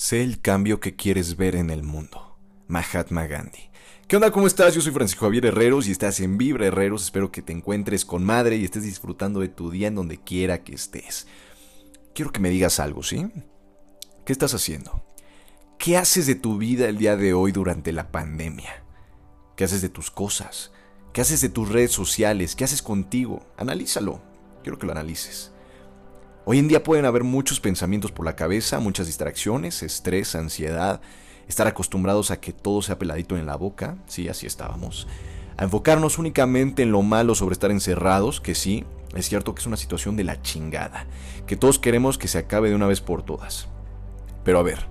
Sé el cambio que quieres ver en el mundo. Mahatma Gandhi. ¿Qué onda? ¿Cómo estás? Yo soy Francisco Javier Herreros y estás en Vibra Herreros. Espero que te encuentres con madre y estés disfrutando de tu día en donde quiera que estés. Quiero que me digas algo, ¿sí? ¿Qué estás haciendo? ¿Qué haces de tu vida el día de hoy durante la pandemia? ¿Qué haces de tus cosas? ¿Qué haces de tus redes sociales? ¿Qué haces contigo? Analízalo. Quiero que lo analices. Hoy en día pueden haber muchos pensamientos por la cabeza, muchas distracciones, estrés, ansiedad, estar acostumbrados a que todo sea peladito en la boca, sí, así estábamos, a enfocarnos únicamente en lo malo sobre estar encerrados, que sí, es cierto que es una situación de la chingada, que todos queremos que se acabe de una vez por todas. Pero a ver,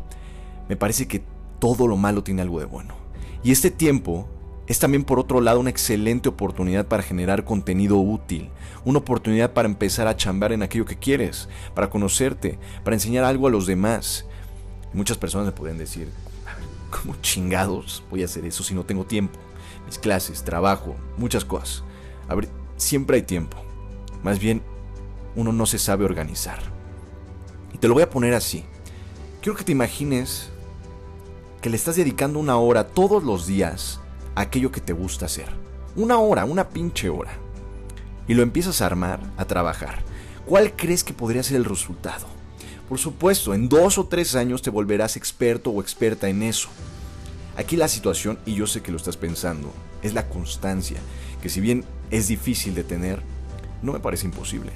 me parece que todo lo malo tiene algo de bueno. Y este tiempo es también por otro lado una excelente oportunidad para generar contenido útil, una oportunidad para empezar a chambar en aquello que quieres, para conocerte, para enseñar algo a los demás. Muchas personas me pueden decir, ¿cómo chingados voy a hacer eso si no tengo tiempo? Mis clases, trabajo, muchas cosas. A ver, siempre hay tiempo. Más bien, uno no se sabe organizar. Y te lo voy a poner así. Quiero que te imagines que le estás dedicando una hora todos los días aquello que te gusta hacer. Una hora, una pinche hora. Y lo empiezas a armar, a trabajar. ¿Cuál crees que podría ser el resultado? Por supuesto, en dos o tres años te volverás experto o experta en eso. Aquí la situación, y yo sé que lo estás pensando, es la constancia, que si bien es difícil de tener, no me parece imposible.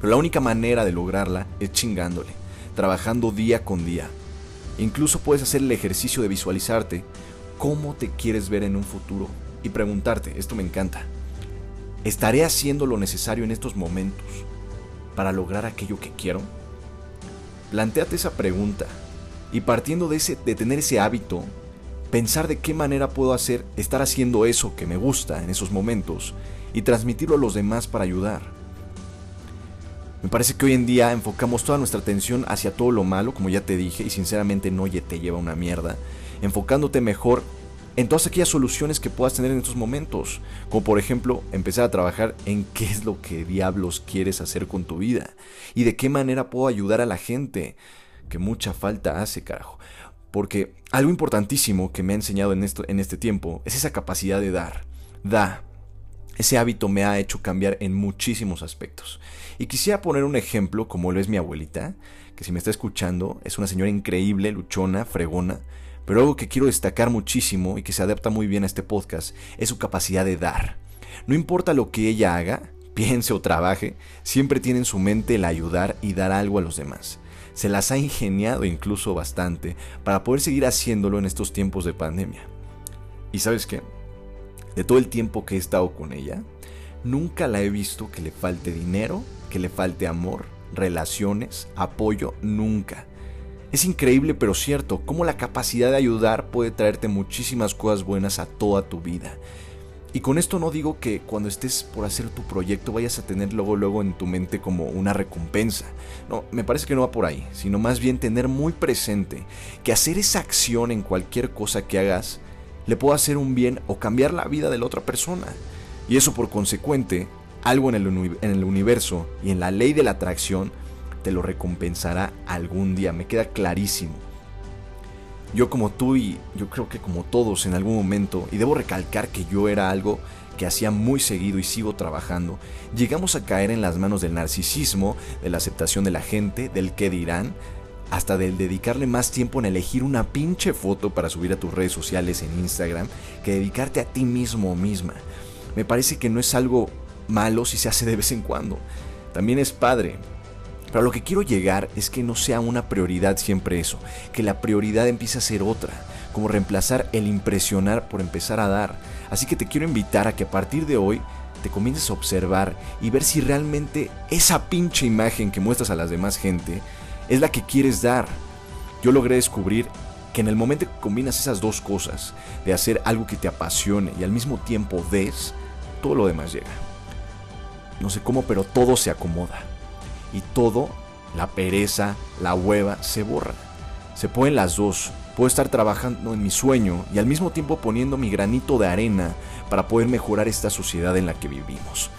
Pero la única manera de lograrla es chingándole, trabajando día con día. Incluso puedes hacer el ejercicio de visualizarte cómo te quieres ver en un futuro y preguntarte, esto me encanta, ¿estaré haciendo lo necesario en estos momentos para lograr aquello que quiero? Plantéate esa pregunta y partiendo de, ese, de tener ese hábito, pensar de qué manera puedo hacer estar haciendo eso que me gusta en esos momentos y transmitirlo a los demás para ayudar. Me parece que hoy en día enfocamos toda nuestra atención hacia todo lo malo, como ya te dije, y sinceramente no te lleva una mierda enfocándote mejor en todas aquellas soluciones que puedas tener en estos momentos, como por ejemplo empezar a trabajar en qué es lo que diablos quieres hacer con tu vida y de qué manera puedo ayudar a la gente, que mucha falta hace, carajo. Porque algo importantísimo que me ha enseñado en, esto, en este tiempo es esa capacidad de dar. Da. Ese hábito me ha hecho cambiar en muchísimos aspectos. Y quisiera poner un ejemplo como lo es mi abuelita, que si me está escuchando es una señora increíble, luchona, fregona, pero algo que quiero destacar muchísimo y que se adapta muy bien a este podcast es su capacidad de dar. No importa lo que ella haga, piense o trabaje, siempre tiene en su mente el ayudar y dar algo a los demás. Se las ha ingeniado incluso bastante para poder seguir haciéndolo en estos tiempos de pandemia. ¿Y sabes qué? De todo el tiempo que he estado con ella, nunca la he visto que le falte dinero, que le falte amor, relaciones, apoyo, nunca. Es increíble pero cierto cómo la capacidad de ayudar puede traerte muchísimas cosas buenas a toda tu vida. Y con esto no digo que cuando estés por hacer tu proyecto vayas a tener luego luego en tu mente como una recompensa. No, me parece que no va por ahí, sino más bien tener muy presente que hacer esa acción en cualquier cosa que hagas le puede hacer un bien o cambiar la vida de la otra persona. Y eso por consecuente, algo en el, en el universo y en la ley de la atracción te lo recompensará algún día, me queda clarísimo. Yo como tú y yo creo que como todos en algún momento, y debo recalcar que yo era algo que hacía muy seguido y sigo trabajando, llegamos a caer en las manos del narcisismo, de la aceptación de la gente, del qué dirán, hasta del dedicarle más tiempo en elegir una pinche foto para subir a tus redes sociales en Instagram que dedicarte a ti mismo o misma. Me parece que no es algo malo si se hace de vez en cuando. También es padre, pero lo que quiero llegar es que no sea una prioridad siempre eso, que la prioridad empiece a ser otra, como reemplazar el impresionar por empezar a dar. Así que te quiero invitar a que a partir de hoy te comiences a observar y ver si realmente esa pinche imagen que muestras a las demás gente es la que quieres dar. Yo logré descubrir que en el momento que combinas esas dos cosas, de hacer algo que te apasione y al mismo tiempo des, todo lo demás llega. No sé cómo, pero todo se acomoda y todo, la pereza, la hueva, se borra. Se pueden las dos. Puedo estar trabajando en mi sueño y al mismo tiempo poniendo mi granito de arena para poder mejorar esta sociedad en la que vivimos.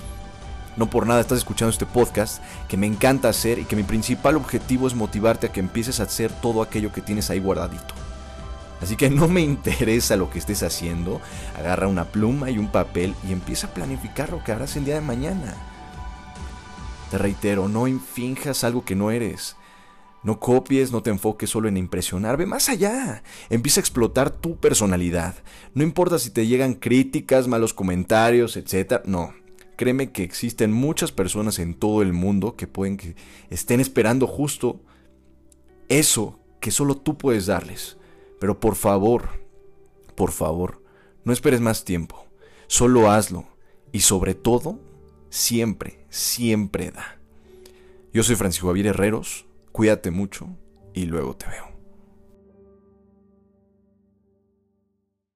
No por nada estás escuchando este podcast que me encanta hacer y que mi principal objetivo es motivarte a que empieces a hacer todo aquello que tienes ahí guardadito. Así que no me interesa lo que estés haciendo, agarra una pluma y un papel y empieza a planificar lo que harás el día de mañana. Te reitero, no finjas algo que no eres. No copies, no te enfoques solo en impresionar, ve más allá. Empieza a explotar tu personalidad. No importa si te llegan críticas, malos comentarios, etc. No. Créeme que existen muchas personas en todo el mundo que pueden que estén esperando justo eso que solo tú puedes darles. Pero por favor, por favor, no esperes más tiempo. Solo hazlo. Y sobre todo, siempre, siempre da. Yo soy Francisco Javier Herreros Cuídate mucho y luego te veo.